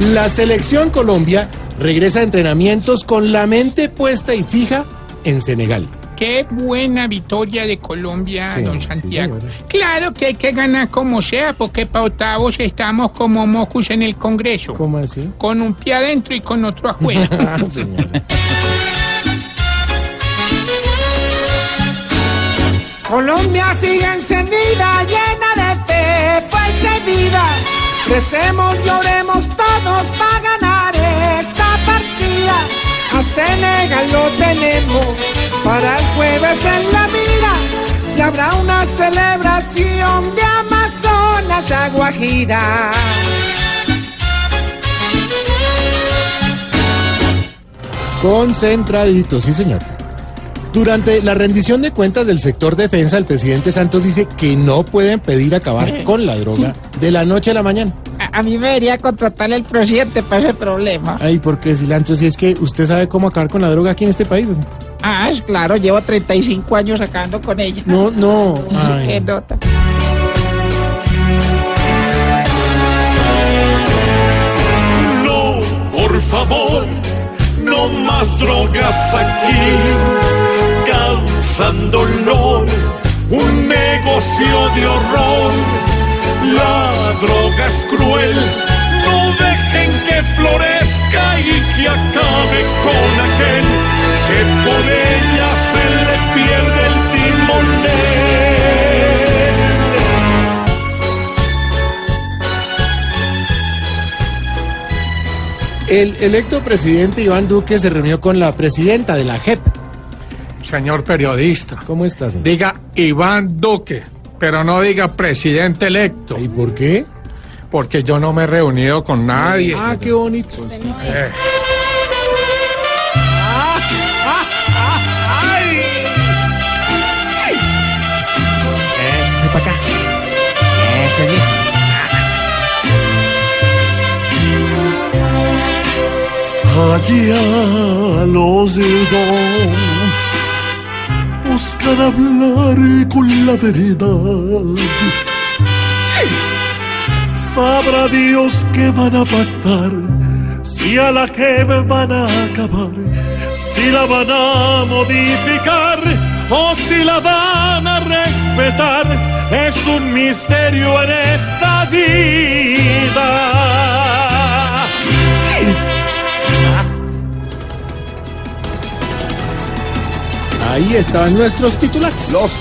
La selección Colombia regresa a entrenamientos con la mente puesta y fija en Senegal. Qué buena victoria de Colombia, Sí, don Santiago. claro que hay que ganar como sea, porque para octavos estamos como mocus en el Congreso. ¿Cómo así? Con un pie adentro y con otro afuera. Ah. Colombia sigue encendida, llena de fe, fuerza y vida. Crecemos y tenemos para el jueves en la mira. Y habrá una celebración de Amazonas a Guajira. Concentradito, sí, señor. Durante la rendición de cuentas del sector defensa, el presidente Santos dice que no pueden pedir acabar con la droga de la noche a la mañana. A, a mí me debería contratar el presidente para ese problema. Ay, porque cilantro, si es que usted sabe cómo acabar con la droga aquí en este país. ¿o no? Ah, es claro, llevo 35 años acabando con ella. No, no. Qué nota. No, por favor, no más drogas aquí, causan dolor, un negocio de horror. La droga es cruel, no dejen que florezca y que acabe con aquel que por ella se le pierde el timonel. El electo presidente Iván Duque se reunió con la presidenta de la JEP. Señor periodista, ¿Cómo estás? señor? diga Iván Duque, pero no diga presidente electo, ¿Y por qué? porque yo no me he reunido con nadie. Ah, qué bonito. Eh, Échese para acá. Allá los dedos buscan hablar con la verdad. Sabrá Dios que van a pactar, si a la que me van a acabar, si la van a modificar o si la van a respetar. Es un misterio en esta Ahí estaban nuestros titulares. Los